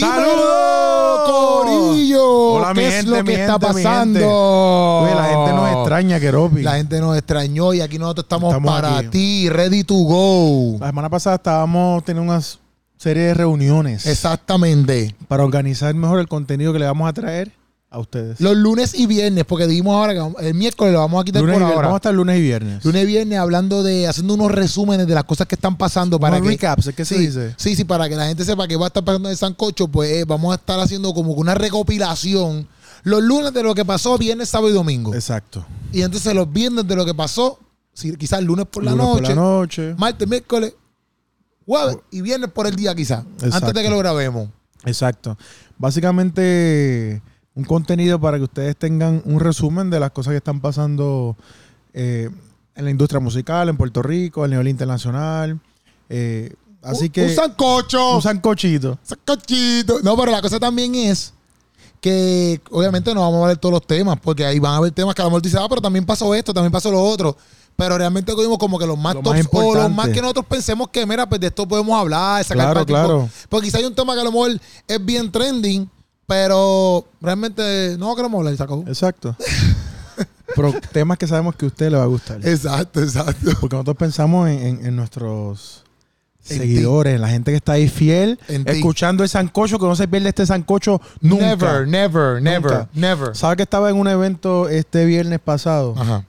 ¡Saludos! Corillo! Hola, mi ¿Qué es lo mi que está gente, pasando? Oye, la gente nos extraña, Keropi. La gente nos extrañó y aquí nosotros estamos, Estamos para aquí. ti, ready to go. La semana pasada estábamos teniendo una serie de reuniones Exactamente. para organizar mejor el contenido que le vamos a traer a ustedes. Los lunes y viernes, porque dijimos ahora que el miércoles lo vamos a quitar Lunes por viernes. ahora. Vamos a estar lunes y viernes. Lunes y viernes hablando de, haciendo unos resúmenes de las cosas que están pasando para Unos que recaps, ¿es que se sí, dice? Sí, sí, para que la gente sepa que va a estar pasando en el Sancocho, pues eh, vamos a estar haciendo como una recopilación los lunes de lo que pasó, viernes, sábado y domingo. Exacto. Y entonces los viernes de lo que pasó, si, quizás lunes por la Lunes noche, por la noche. martes, miércoles, jueves y viernes por el día quizás, antes de que lo grabemos. Exacto. Básicamente, un contenido para que ustedes tengan un resumen de las cosas que están pasando eh, en la industria musical, en Puerto Rico, a nivel internacional. Eh, así Un- que. Un sancocho. un sancochito. sancochito. No, pero la cosa también es que obviamente no vamos a ver todos los temas, porque ahí van a haber temas que a lo mejor dice, ah, pero también pasó esto, también pasó lo otro. Pero realmente cogimos como que los más Lo tops más o los más que nosotros pensemos que, mira, pues de esto podemos hablar, sacar Claro, claro. Porque quizá hay un tema que a lo mejor es bien trending, pero realmente no queremos hablar y se acabó. Exacto. Pero temas que sabemos que a usted le va a gustar. Exacto, exacto. Porque nosotros pensamos en, en- en nuestros En seguidores, en la gente que está ahí fiel, En ti. escuchando el sancocho, que no se pierde este sancocho nunca. Never, never, never, Nunca. never. ¿Sabe que estaba en un evento este viernes pasado? Ajá.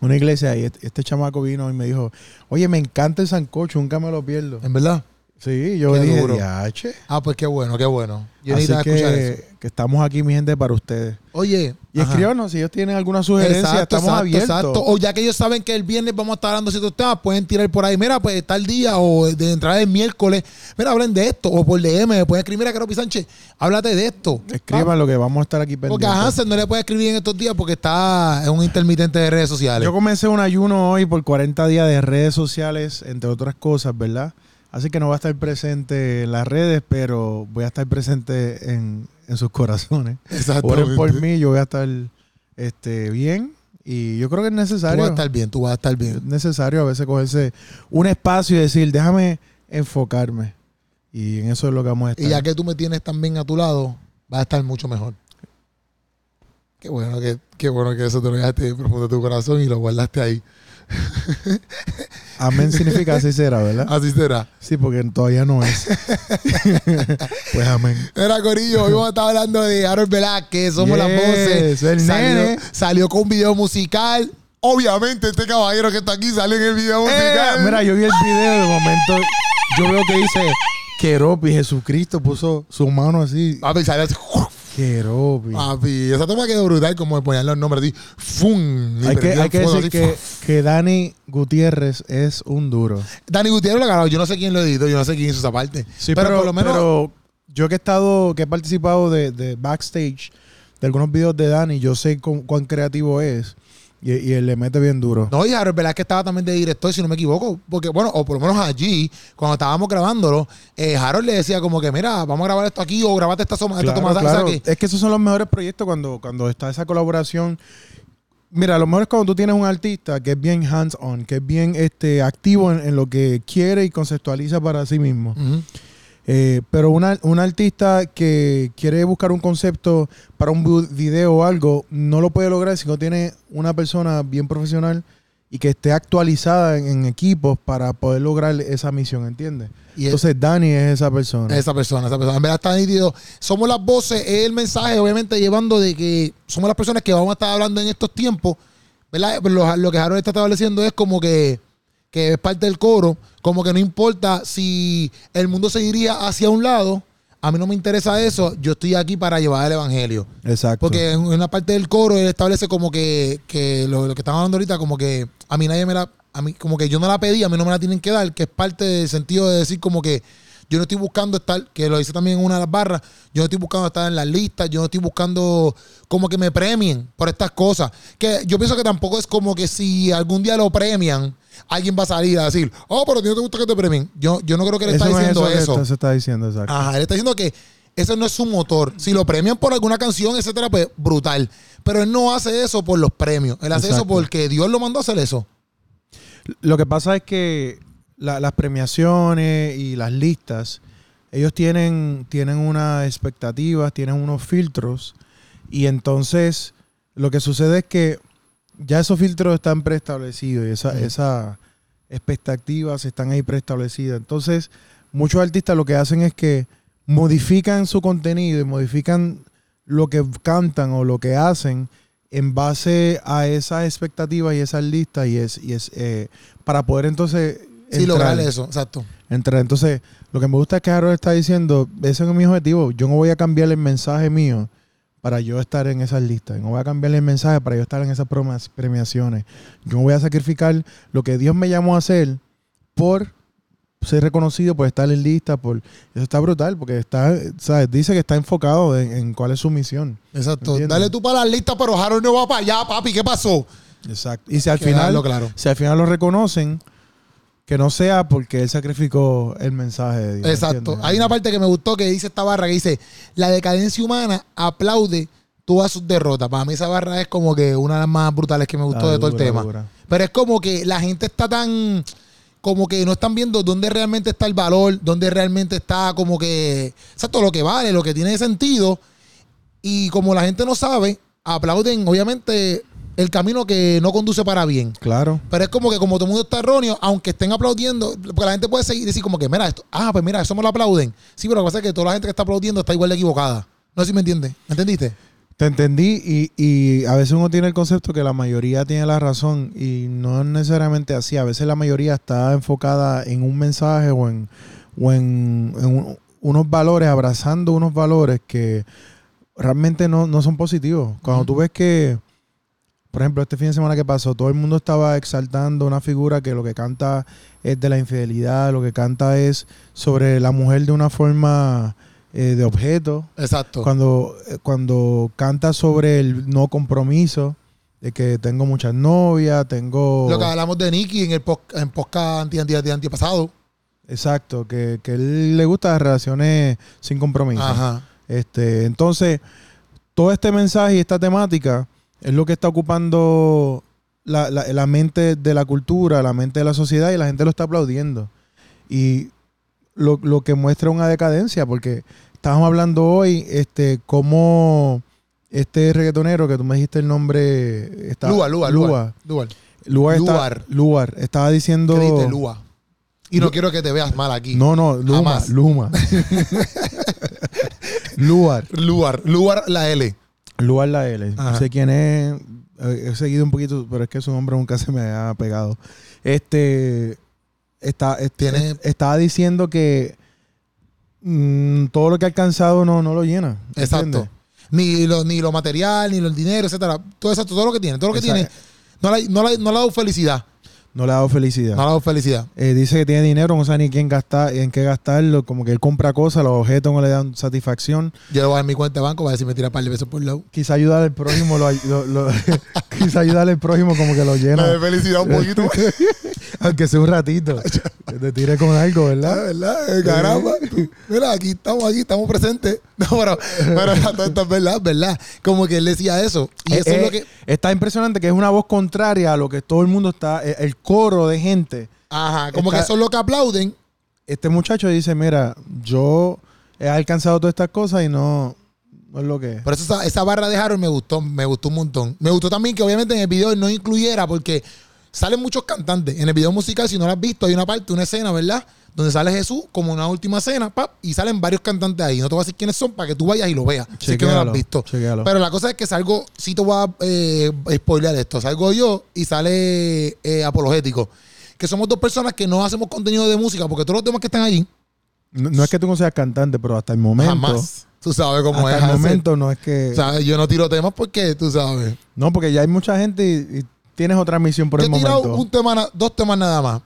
Una iglesia y este, este chamaco vino y me dijo, oye, me encanta el sancocho, nunca me lo pierdo. ¿En verdad? Sí, yo Qué dije. Ah, pues qué bueno, qué bueno. Yo Así necesitaba escuchar eso. que, que estamos aquí, mi gente, para ustedes. Oye. Y ajá. escríbanos si ellos tienen alguna sugerencia, Exacto, estamos exacto, abiertos. exacto. O ya que ellos saben que el viernes vamos a estar hablando de ciertos temas, pueden tirar por ahí, mira, pues tal día o de entrada el miércoles, mira, hablen de esto. O por DM, me pueden escribir, mira, Caropi Sánchez, háblate de esto. Escriban lo que vamos a estar aquí Porque pendientes. a Hansel no le puede escribir en estos días porque está en un intermitente de redes sociales. Yo comencé un ayuno hoy por 40 días de redes sociales, entre otras cosas, ¿verdad? Así que no va a estar presente en las redes, pero voy a estar presente en, en sus corazones. Exactamente. Oren por mí, yo voy a estar este, bien y yo creo que es Tú necesario. vas a estar bien, tú vas a estar Es bien. necesario a veces cogerse un espacio y decir, déjame enfocarme. Y en eso es lo que vamos a estar. Y ya que tú me tienes también a tu lado, vas a estar mucho mejor. Qué bueno que, qué bueno que eso te lo dejaste profundo de tu corazón y lo guardaste ahí. Amén significa así será, ¿verdad? Así será. Sí, porque todavía no es. pues amén. Era Corillo, hoy vamos a estar hablando de Harold Velázquez, somos las voces. el salió, nene. salió con un video musical. Obviamente, este caballero que está aquí sale en el video Eh, musical. mira, yo vi el video de momento. Yo veo que dice Keropi, Jesucristo puso su mano así. Papi, sale así. Keropi. Papi, esa toma quedó brutal, como de poner los nombres así. ¡Fum! Y hay que, hay decir así, que, que Dani Gutiérrez es un duro. Dani Gutiérrez lo ganó. Yo no sé quién lo editó, yo no sé quién hizo esa parte. Sí, pero, pero, por lo menos. pero yo que he estado, que he participado de, de backstage de algunos videos de Dani, yo sé cu- cuán creativo es y, y él le mete bien duro. No, y Harold Velázquez estaba también de director, si no me equivoco. Porque, bueno, o por lo menos allí, cuando estábamos grabándolo, eh, Harold le decía como que, mira, vamos a grabar esto aquí o grabate esta, soma, esta Claro, sea, claro. que- Es que esos son los mejores proyectos cuando, cuando está esa colaboración. Mira, lo mejor es cuando tú tienes un artista que es bien hands-on, que es bien este, activo en, en lo que quiere y conceptualiza para sí mismo. Ujú. Eh, pero una, un artista que quiere buscar un concepto para un video o algo, no lo puede lograr si no tiene una persona bien profesional y que esté actualizada en, en equipos para poder lograr esa misión, ¿entiendes? Y es- Entonces Dani es esa persona. Esa persona, esa persona. En verdad está nítido. Somos las voces, es el mensaje, obviamente, llevando de que somos las personas que vamos a estar hablando en estos tiempos. ¿Verdad? Lo que Harold está estableciendo es como que, que es parte del coro, como que no importa si el mundo se diría hacia un lado, a mí no me interesa eso, yo estoy aquí para llevar el evangelio. Exacto. Porque en una parte del coro él establece como que, que lo, lo que estamos hablando ahorita, como que a mí nadie me la, a mí, como que yo no la pedí, a mí no me la tienen que dar, que es parte del sentido de decir como que yo no estoy buscando estar, que lo dice también en una de las barras, yo no estoy buscando estar en las listas, yo no estoy buscando como que me premien por estas cosas. Que yo pienso que tampoco es como que si algún día lo premian, alguien va a salir a decir, oh, pero a ti no te gusta que te premien. Yo, yo no creo que él está Eso no es diciendo eso eso. está- se está diciendo, exacto. Ajá, él está diciendo que ese no es su motor. Si lo premian por alguna canción, etcétera, pues brutal. Pero él no hace eso por los premios. Él hace eso porque Dios lo mandó a hacer eso. Lo que pasa es que la- las premiaciones y las listas ellos tienen, tienen unas expectativas, tienen unos filtros y entonces lo que sucede es que ya esos filtros están preestablecidos y esa- esas expectativas están ahí preestablecidas. Entonces, muchos artistas lo que hacen es que modifican su contenido y modifican lo que cantan o lo que hacen en base a esas expectativas y esas listas y es, y es eh, para poder entonces Sí, lograr eso, exacto. entrar. Entonces, lo que me gusta es que Harold está diciendo, ese es mi objetivo. Yo no voy a cambiar el mensaje mío para yo estar en esas listas. No voy a cambiar el mensaje para yo estar en esas premiaciones. Yo voy a sacrificar lo que Dios me llamó a hacer por ser reconocido, por estar en lista, por eso está brutal, porque está, ¿sabes? dice que está enfocado en, en cuál es su misión. Exacto. ¿Entiendes? Dale tú para la lista, pero Harold no va para allá, papi. ¿Qué pasó? Exacto. Y si al final, claro. si al final lo reconocen, que no sea porque él sacrificó el mensaje de Dios. Exacto. ¿entiendes? Hay una parte que me gustó que dice esta barra que dice, la decadencia humana aplaude todas sus derrotas. Para mí esa barra es como que una de las más brutales que me gustó Ah, de todo el tema. dura. Pero es como que la gente está tan... Como que no están viendo dónde realmente está el valor, dónde realmente está como que... Exacto, lo que vale, lo que tiene sentido. Y como la gente no sabe, aplauden obviamente el camino que no conduce para bien. Claro. Pero es como que como todo el mundo está erróneo, aunque estén aplaudiendo, porque la gente puede seguir y decir como que, mira, esto, ah, pues mira, eso me lo aplauden. Sí, pero lo que pasa es que toda la gente que está aplaudiendo está igual de equivocada. No sé si me entiendes. ¿Me entendiste? Te entendí y, y a veces uno tiene el concepto que la mayoría tiene la razón y no es necesariamente así. A veces la mayoría está enfocada en un mensaje o en, o en, en un- unos valores, abrazando unos valores que realmente no, no son positivos. Cuando tú ves que, por ejemplo, este fin de semana que pasó, todo el mundo estaba exaltando una figura que lo que canta es de la infidelidad, lo que canta es sobre la mujer de una forma eh, de objeto Exacto. cuando, eh, cuando canta sobre el no compromiso, de que tengo muchas novias, tengo... Lo que hablamos de Nicky en el post- en podcast anti, anti, anti, antipasado. Exacto, que, que él le gusta las relaciones sin compromiso. Ajá. Este, entonces, todo este mensaje y esta temática es lo que está ocupando la, la- la mente de la cultura, la mente de la sociedad y la gente lo está aplaudiendo. Y lo, lo que muestra una decadencia, porque estábamos hablando hoy, este, cómo este reggaetonero que tú me dijiste el nombre... Está, Lua, Lua, Lua. Lua. Luar. está- Luar. Luar. Estaba diciendo... ¿Qué dijiste, Lua? Y no Lu- quiero que te veas mal aquí. No, no, Luma. Jamás. Luma. Luar. Luar. Luar la L. Luar la L. Ajá. No sé quién es. eh, He seguido un poquito, pero es que su nombre nunca se me ha pegado. Este. Está, es- Tiene- es- estaba diciendo que mm, todo lo que ha alcanzado no, no lo llena. Exacto. Ni lo, ni lo material, ni lo el dinero, etcétera. Todo eso, todo lo que tiene, todo lo que Exacto. tiene. No le, no, le, no le ha dado felicidad. No le ha dado felicidad. No le ha dado felicidad. Eh, dice que tiene dinero, no sabe ni quién gastar, en qué gastarlo. Como que él compra cosas, los objetos no le dan satisfacción. Yo le voy a dar mi cuenta de banco para ver si me tira un par de pesos por lado. Quizá ayudar al prójimo, lo, lo- lo- quizá ayudar al prójimo como que lo llena. felicidad un poquito. Aunque sea un ratito. Que te tire con algo, Ah, ¿verdad? ¿verdad? Eh, Caramba. Mira, aquí estamos, aquí estamos presentes. No, pero, pero es verdad, ¿verdad? Como que él decía eso. Y eso Eh, es lo eh, que. Está impresionante que es una voz contraria a lo que todo el mundo está, el coro de gente. Ajá, como está- que eso es lo que aplauden. Este muchacho dice, mira, yo he alcanzado todas estas cosas y no, no es lo que es. Por eso esa, esa barra de Harold me gustó, me gustó un montón. Me gustó también que obviamente en el video no incluyera, porque salen muchos cantantes. En el video musical, si no lo has visto, hay una parte, una escena, ¿verdad? Donde sale Jesús como una última cena, pap, y salen varios cantantes ahí. No te voy a decir quiénes son para que tú vayas y lo veas. Si es que no lo has visto. Pero la cosa es que salgo, sí te voy a eh, spoilear esto. Salgo yo y sale eh, Apologético. Que somos dos personas que no hacemos contenido de música, porque todos los temas que están allí, No, no es que tú no seas cantante, pero hasta el momento, jamás. Tú sabes cómo hasta es. el hacer. momento no es que... Sea, yo no tiro temas porque, tú sabes. no, porque ya hay mucha gente y, y tienes otra misión por Yo el he tirado momento. un tema, na- dos temas nada más.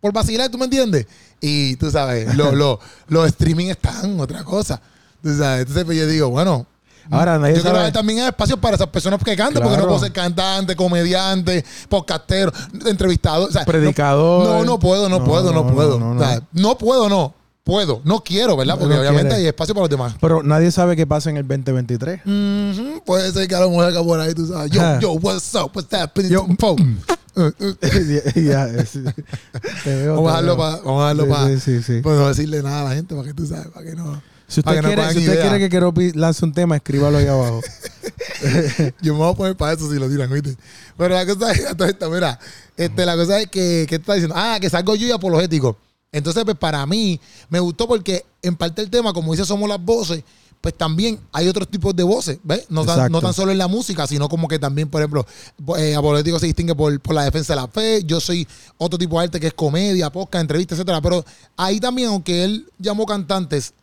Por vacilar, ¿tú me entiendes? Y tú sabes, lo- lo- los streaming están otra cosa. Tú sabes, entonces pues, yo digo, bueno. Ahora, nadie yo sabe- ver también hay espacios para esas personas que cantan, porque no puedo ser cantante, comediante, podcastero, entrevistador. o sea, Predicador. No, no, no puedo, no, No, puedo, no, no, puedo. no, no, O sea, no puedo, no. Puedo, no quiero, ¿verdad? Porque no obviamente quiere. hay espacio para los demás. Pero nadie sabe qué pasa en el 2023. Ujú, Puede ser que a lo mejor acá por ahí, tú sabes. Yo, yo, what's up? What's happening? Yo, veo, Vamos a dejarlo para. Vamos a dejarlo para. sí, sí, sí. Pues no decirle nada a la gente para que tú sabes, para que no. Si usted, que no quiere, si usted quiere que Keropi lance un tema, escríbalo ahí abajo. Yo me voy a poner para eso si lo tiran, ¿viste? Pero la cosa es, esto, mira, este, la cosa es que, ¿qué está diciendo? Ah, que salgo yo y apologético. Entonces, pues para mí, me gustó porque en parte el tema, como dice, somos las voces, pues también hay otros tipos de voces, ¿ves? No tan, Exacto. no tan solo en la música, sino como que también, por ejemplo, eh, apologético se distingue por, por la defensa de la fe, yo soy otro tipo de arte que es comedia, podcast, entrevista, etcétera. Pero ahí también, aunque él llamó cantantes,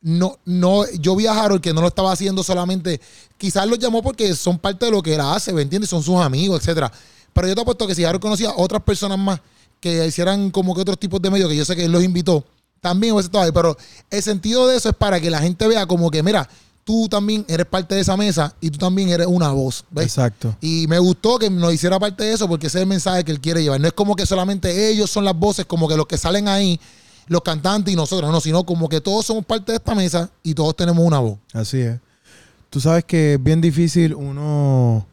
no, no, yo vi a Harold que no lo estaba haciendo solamente, quizás los llamó porque son parte de lo que él hace, ¿me entiendes? Son sus amigos, etcétera. Pero yo te apuesto que si Harold conocía a otras personas más que hicieran como que otros tipos de medios, que yo sé que él los invitó, también hubiese estado ahí. Pero el sentido de eso es para que la gente vea como que, mira, tú también eres parte de esa mesa y tú también eres una voz, ¿ves? Exacto. Y me gustó que nos hiciera parte de eso porque ese es el mensaje que él quiere llevar. No es como que solamente ellos son las voces, como que los que salen ahí, los cantantes y nosotros, no, sino como que todos somos parte de esta mesa y todos tenemos una voz. Así es. Tú sabes que es bien difícil uno,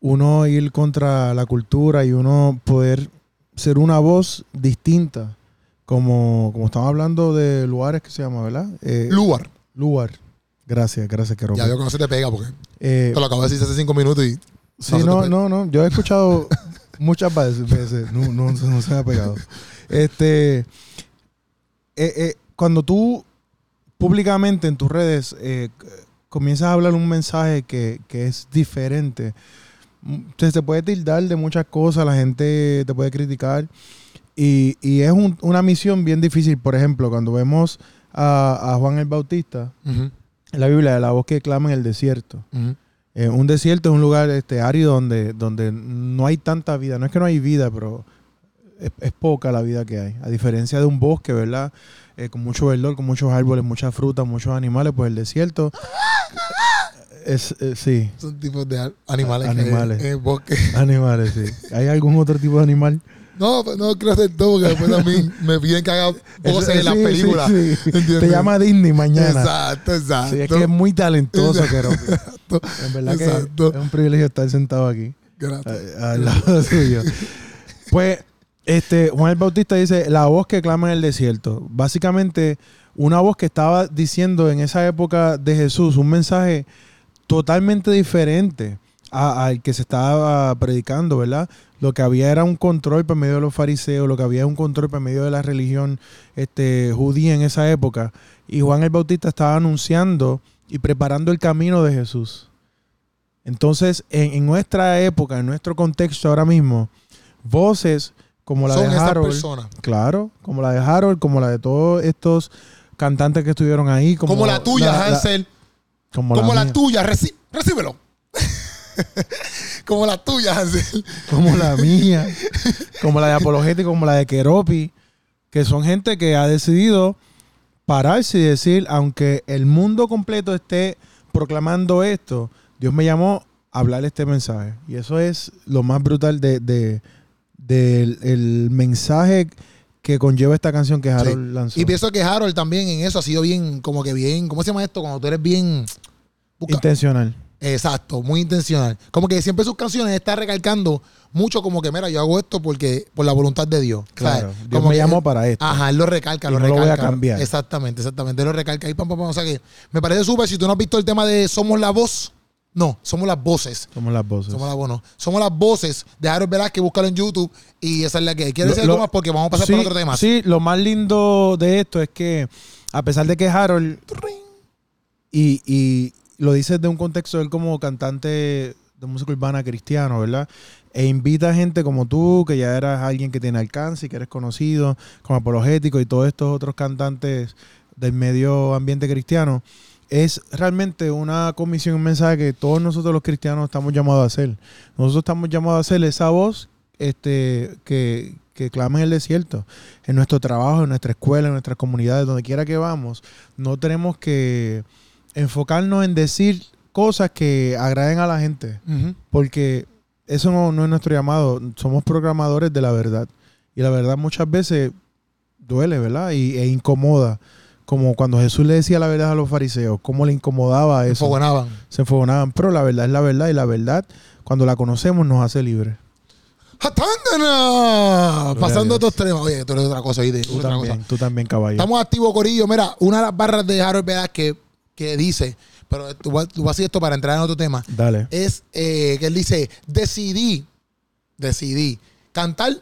uno ir contra la cultura y uno poder ser una voz distinta. Como, como estamos hablando de lugares que se llama, ¿verdad? Eh, Lugar. lugar. Gracias, gracias, que Ya veo que no se te pega porque Eh, te lo acabo de decir hace cinco minutos y. Sí, No no, no, no. Yo he escuchado muchas veces, no, no, no se me ha pegado. Este, eh, eh, cuando tú públicamente en tus redes eh, comienzas a hablar un mensaje que, que es diferente, se puede tildar de muchas cosas, la gente te puede criticar y, y es un- una misión bien difícil. Por ejemplo, cuando vemos a, a Juan el Bautista en la Biblia, la voz que clama en el desierto. Eh, un desierto es un lugar este, árido donde, donde no hay tanta vida. No es que no hay vida, pero es, es poca la vida que hay. A diferencia de un bosque, ¿verdad? Eh, con mucho verdor, con muchos árboles, muchas frutas, muchos animales, pues el desierto es, eh, sí, Son tipos de al- animales. que- Animales. en el bosque. animales, sí. ¿Hay algún otro tipo de animal? No, pues no quiero hacer todo porque después también me piden que haga voces en las sí, sí, películas. sí. ¿entiendes? Te llama Disney mañana. Exacto, exacto. Sí, es que es muy talentoso, pero en verdad que Exacto. es un privilegio estar sentado aquí. Gracias. a- al lado suyo. Pues, este, Juan el Bautista dice, la voz que clama en el desierto. Básicamente, una voz que estaba diciendo en esa época de Jesús un mensaje totalmente diferente al que se estaba predicando, ¿verdad? Lo que había era un control por medio de los fariseos, lo que había era un control por medio de la religión este, judía en esa época. Y Juan el Bautista estaba anunciando y preparando el camino de Jesús. Entonces, en, en nuestra época, en nuestro contexto ahora mismo, voces como la Son de Harold, personas. claro, como la de Harold, como la de todos estos cantantes que estuvieron ahí, como, Como, la tuya, la- Hansel. Como, como la, tuya, reci- recíbelo. como la tuya, Hansel. como la mía, como la de Apologético, como la de Keropi, que son gente que ha decidido pararse y decir, aunque el mundo completo esté proclamando esto, Dios me llamó a hablar este mensaje. Y eso es lo más brutal de, de- del el mensaje que conlleva esta canción que Harold lanzó. Y pienso que Harold también en eso ha sido bien, como que bien, ¿cómo se llama esto? Cuando tú eres bien... busca- Intencional. Exacto, muy intencional. Como que siempre sus canciones está recalcando mucho como que, mira, yo hago esto porque por la voluntad de Dios. Claro. ¿sabes? Dios Como me llamó para esto. Ajá, él lo recalca, Y lo no lo recalca. voy a cambiar. Exactamente, exactamente. Él lo recalca ahí, pam, pam, pam. O sea que me parece súper. Si tú no has visto el tema de Somos la Voz, no, somos las voces. Somos las voces. Somos la voz, no. Somos las voces de Harold Velázquez, búscalo en YouTube y esa es la que hay. ¿Quieres decir algo más? Porque vamos a pasar sí, por otro tema. Sí, lo más lindo de esto es que, a pesar de que Harold, y, y lo dice de un contexto él como cantante de música urbana cristiano, ¿verdad? E invita a gente como tú, que ya eras alguien que tiene alcance y que eres conocido como apologético y todos estos otros cantantes del medio ambiente cristiano. Es realmente una comisión, un mensaje que todos nosotros los cristianos estamos llamados a hacer. Nosotros estamos llamados a hacer esa voz este, que, que clama en el desierto, en nuestro trabajo, en nuestra escuela, en nuestras comunidades, donde quiera que vamos. No tenemos que enfocarnos en decir cosas que agraden a la gente, porque eso no, no es nuestro llamado. Somos programadores de la verdad. Y la verdad muchas veces duele, ¿verdad? Y, e incomoda. Como cuando Jesús le decía la verdad a los fariseos, cómo le incomodaba eso. Enfogonaban. Se enfogonaban. Pero la verdad es la verdad y la verdad, cuando la conocemos, nos hace libres. ¡Hatangana! Pasando a otros temas. Oye, tú eres otra cosa. Tú Otra también, cosa. tú también, caballo. Estamos activos, Corillo. Mira, una de las barras de Harold Vedas que, que dice, pero tú vas, tú vas a hacer esto para entrar en otro tema, Dale. es eh, que él dice, decidí, decidí cantar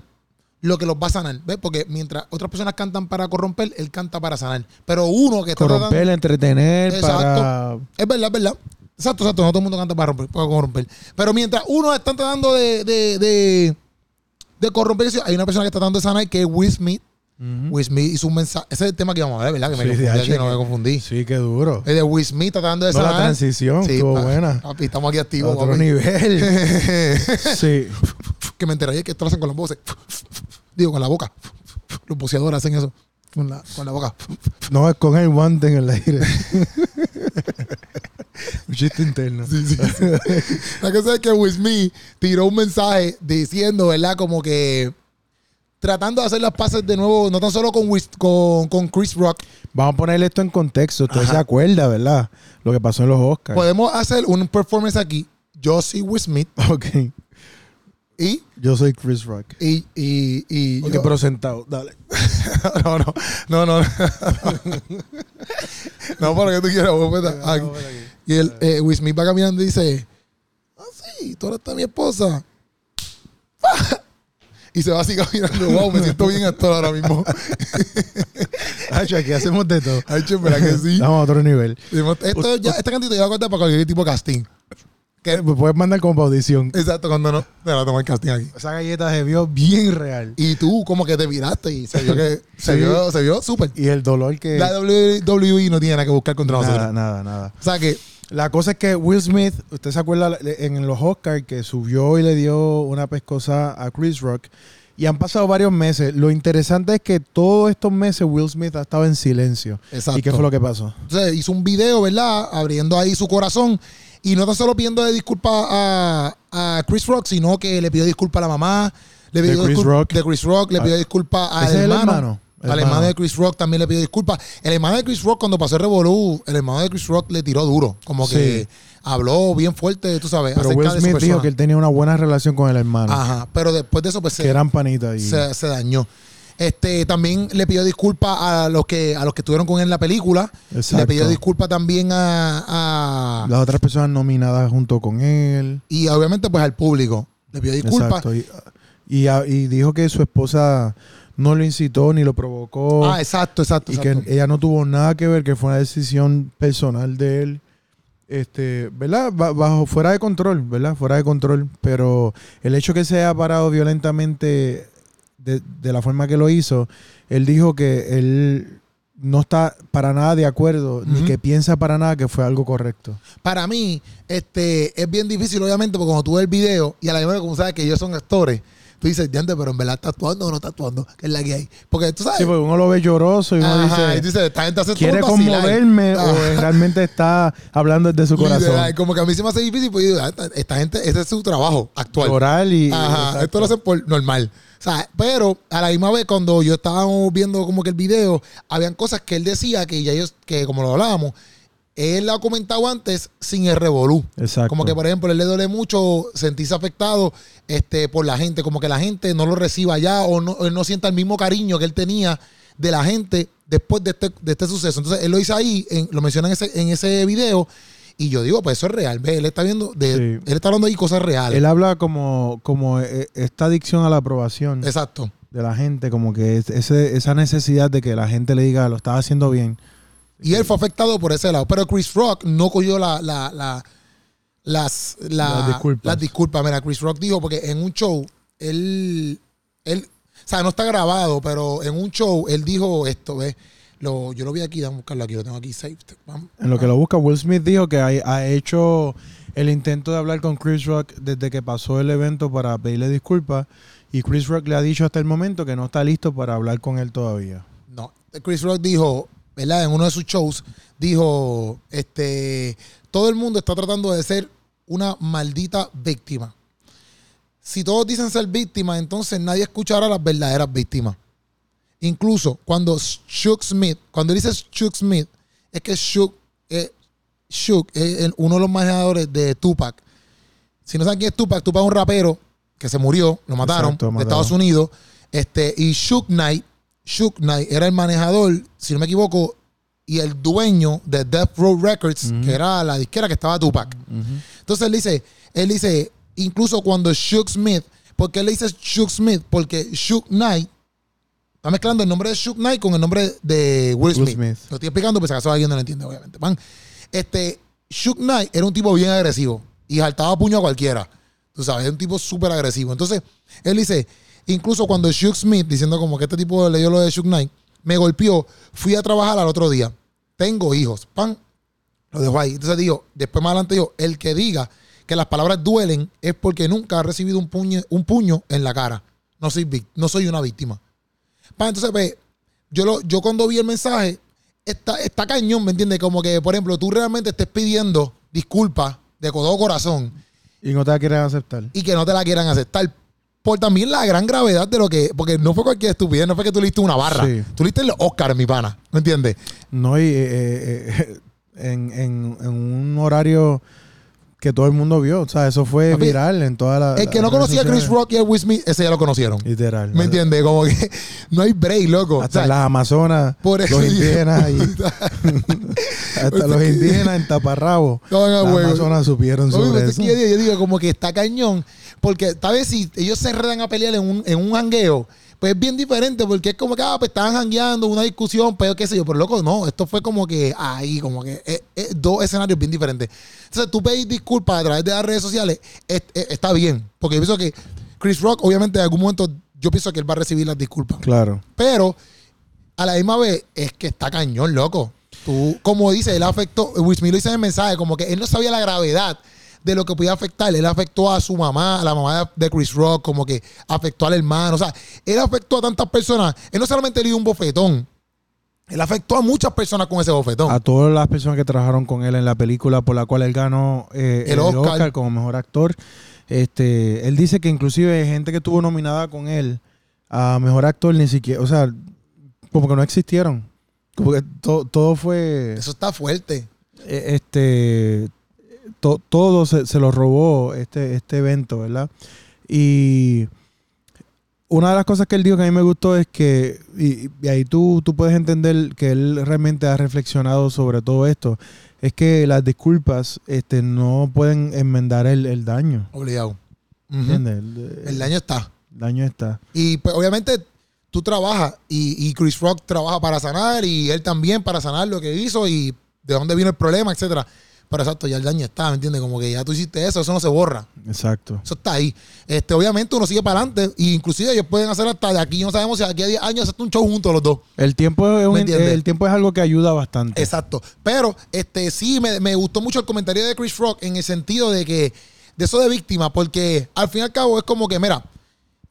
lo que los va a sanar. ¿Ves? Porque mientras otras personas cantan para corromper, él canta para sanar. Pero uno que está Corromper, tratando- entretener, Exacto. para... Es verdad, es verdad. Exacto, exacto. No todo el mundo canta para, romper, para corromper. Pero mientras uno está tratando de, de, de, de corromper, hay una persona que está tratando de sanar que es Will Smith. Will Smith hizo un mensaje. Ese es el tema que vamos a ver, ¿verdad? Que me Sí, confundí, hecho no que- me confundí. Sí, qué duro. Es de Will Smith tratando de No, la sanar. transición estuvo pa- buena. papi, estamos aquí activos. Otro papi. nivel. sí. que me enteré que esto lo hacen con las voces. Digo, con la boca. Los boxeadores hacen eso. Con la, con la boca. No, es con el guante en el aire. Un chiste interno. Sí, sí. La cosa es que Will Smith tiró un mensaje diciendo, ¿verdad? Como que tratando de hacer las paces de nuevo, no tan solo con, con, con Chris Rock. Vamos a ponerle esto en contexto. Usted Ajá. se acuerda, ¿verdad? Lo que pasó en los Oscars. Podemos hacer un performance aquí. Yo soy Will Smith Ok. Y. Yo soy Chris Rock. Y, y, y yo- pero sentado. Dale. no, no, no, no. no, para que tú quieras. vos, aquí. Y el, eh, Will Smith va caminando y dice, ah, sí, tú eres esta mi esposa. y se va así caminando. Wow, me siento bien actor ahora mismo. Hacho, aquí hacemos de todo. Che, ¿verdad que sí? Vamos a otro nivel. Esto ya, este cantito ya va a contar para cualquier tipo de casting. Que me puedes mandar como para audición. Exacto, cuando no. Te va a tomar casting aquí. Esa galleta se vio bien real. Y tú como que te viraste y se vio que se vio, se vio súper. Y el dolor que... La WWE no tiene nada que buscar contra Nada, nosotros. nada, nada. O sea que La cosa es que Will Smith, usted se acuerda en los Oscars que subió y le dio una pescosa a Chris Rock. Y han pasado varios meses. Lo interesante es que todos estos meses Will Smith ha estado en silencio. Exacto. ¿Y qué fue lo que pasó? Entonces hizo un video, ¿verdad? Abriendo ahí su corazón. Y no tan solo pidiendo disculpas a, a Chris Rock, sino que le pidió disculpas a la mamá. Le pidió De Chris discul- Rock. De Chris Rock. Le pidió Ah. disculpas al hermano. hermano. Al Hermano. hermano de Chris Rock también le pidió disculpas. El hermano de Chris Rock, cuando pasó el Revolú, el hermano de Chris Rock le tiró duro. Como que Sí. habló bien fuerte, tú sabes. Pero Will Smith dijo que él tenía una buena relación con el hermano. Ajá. Pero después de eso, pues se, Que eran panitas. Y... se, se dañó. Este, también le pidió disculpas a los que a los que estuvieron con él en la película. Exacto. Le pidió disculpas también a, a- Las otras personas nominadas junto con él. y obviamente pues al público. Le pidió disculpas. Exacto. Y, y, y dijo que su esposa no lo incitó ni lo provocó. Ah, exacto, exacto. y exacto. que ella no tuvo nada que ver, que fue una decisión personal de él. Este, ¿verdad? Ba- Bajo, fuera de control, ¿verdad? Fuera de control. Pero el hecho que se haya parado violentamente de, de la forma que lo hizo, él dijo que él no está para nada de acuerdo, ni que piensa para nada que fue algo correcto. Para mí, este, es bien difícil, obviamente, porque cuando tú ves el video y a la misma vez, como sabes que ellos son actores, tú dices, diante, pero en verdad está actuando o no está actuando, que es la que hay. Porque tú sabes. Sí, porque uno lo ve lloroso y uno Ajá, y dice, tú dices, esta gente hace ¿quiere por vacilar". conmoverme o Ajá. realmente está hablando desde su corazón? Literal, como que a mí se me hace difícil, porque yo digo, "Ah, esta, esta gente, ese es su trabajo actual. Oral y... Ajá, esto lo hacen por normal. Sea, pero a la misma vez cuando yo estábamos viendo como que el video, habían cosas que él decía que ya ellos, que como lo hablábamos, él lo ha comentado antes sin el revolú. Exacto. Como que, por ejemplo, él le duele mucho sentirse afectado este, por la gente, como que la gente no lo reciba ya o no, él no sienta el mismo cariño que él tenía de la gente después de este, de este suceso. Entonces, él lo dice ahí, en- lo menciona en ese, en ese video, y yo digo, pues eso es real. Ve, él está viendo, de, Sí. él está hablando ahí cosas reales. Él habla como, como eh, esta adicción a la aprobación Exacto. de la gente, como que es- ese, esa necesidad de que la gente le diga lo estaba haciendo bien. Y él fue afectado por ese lado. Pero Chris Rock no cogió la, la, la- las, la- Las disculpas. las disculpas. Mira, Chris Rock dijo, porque en un show, él, él, o sea, no está grabado, pero en un show él dijo esto, ¿ves? Lo, yo lo vi aquí, vamos a buscarlo aquí, lo tengo aquí saved. Vamos. En lo que lo busca, Will Smith dijo que ha, ha hecho el intento de hablar con Chris Rock desde que pasó el evento para pedirle disculpas y Chris Rock le ha dicho hasta el momento que no está listo para hablar con él todavía. No, Chris Rock dijo, ¿verdad? En uno de sus shows, dijo, este, todo el mundo está tratando de ser una maldita víctima. Si todos dicen ser víctimas, entonces nadie escuchará a las verdaderas víctimas. Incluso cuando Shook Smith, cuando dice Shook Smith, es que Shook, eh, Shook es uno de los manejadores de Tupac. Si no saben quién es Tupac, Tupac es un rapero que se murió, lo mataron, Exacto, de mataron. Estados Unidos. Este, y Shook Knight, Shook Knight era el manejador, si no me equivoco, y el dueño de Death Row Records, que era la disquera que estaba Tupac. Entonces él dice, él dice, incluso cuando Shook Smith, porque él le dice Shook Smith, porque Shook Knight está mezclando el nombre de Shook Knight con el nombre de Will Will Smith. Lo estoy explicando, pues acaso alguien no lo entiende, obviamente. Van, este, Shook Knight era un tipo bien agresivo y saltaba puño a cualquiera. Tú sabes, es un tipo súper agresivo. Entonces, él dice, incluso cuando Shook Smith, diciendo como que este tipo leyó lo de Shook Knight, me golpeó, fui a trabajar al otro día. Tengo hijos. Pan, lo dejo ahí. Entonces digo, después más adelante digo, el que diga que las palabras duelen es porque nunca ha recibido un puño, un puño en la cara. No soy, no soy una víctima. Pa, entonces, pues, yo, lo, yo cuando vi el mensaje, está, está cañón, ¿me entiendes? Como que, por ejemplo, tú realmente estés pidiendo disculpas de todo corazón Y no te la quieren aceptar. y que no te la quieran aceptar. Por también la gran gravedad de lo que. Porque no fue cualquier estupidez, no fue que tú leíste una barra. Sí. Tú leíste los Oscar, mi pana. ¿Me entiendes? No, y eh, eh, eh, en, en- en un horario que todo el mundo vio. O sea, eso fue Papi, viral en toda la. El que no conocía a Chris. Rock y a Will Smith, ese ya lo conocieron. Literal. ¿Me entiendes? Como que no hay break, loco. Hasta O sea, las Amazonas, por eso los indígenas, y, hasta los indígenas en taparrabo. No Las. Amazonas supieron sobre eso. yo, yo digo, como que está cañón. Porque tal vez si ellos se enredan a pelear en un, en un jangueo, pues es bien diferente. Porque es como que, ah, pues estaban jangueando, una discusión, pero qué sé yo. Pero loco, no. Esto fue como que ahí, como que eh, eh, dos escenarios bien diferentes. Entonces, tú pedís disculpas a través de las redes sociales, es- es- está bien. Porque yo pienso que Chris Rock, obviamente, en algún momento, yo pienso que él va a recibir las disculpas. Claro. Pero a la misma vez es que está cañón, loco. Tú, como dice, él afectó, Will Smith lo dice en el mensaje, como que él no sabía la gravedad de lo que podía afectar. Él afectó a su mamá, a la mamá de Chris Rock, como que afectó al hermano. O sea, él afectó a tantas personas. Él no solamente le dio un bofetón, él afectó a muchas personas con ese bofetón. A todas las personas que trabajaron con él en la película por la cual él ganó eh, El Oscar. como mejor actor. Este, él dice que inclusive gente que estuvo nominada con él a mejor actor ni siquiera, o sea, como que no existieron. Como que to- todo fue Eso está fuerte. eh, este to- todo se, se lo robó este, este evento, ¿verdad? Y una de las cosas que él dijo que a mí me gustó es que, y, y ahí tú, tú puedes entender que él realmente ha reflexionado sobre todo esto, es que las disculpas este, no pueden enmendar el, el daño. Obligado. El, El daño está. el daño está. Y pues obviamente tú trabajas y, y Chris Rock trabaja para sanar y él también para sanar lo que hizo y de dónde vino el problema, etcétera. Pero exacto, ya el daño está, ¿me entiendes? Como que ya tú hiciste eso, eso no se borra. Exacto. Eso está ahí. Este, obviamente uno sigue para adelante y inclusive ellos pueden hacer hasta de aquí, no sabemos si aquí a 10 años hacen un show juntos los dos. El tiempo, es el tiempo es algo que ayuda bastante. Exacto. Pero este sí me, me gustó mucho el comentario de Chris Rock en el sentido de que de eso de víctima, porque al fin y al cabo es como que, mira,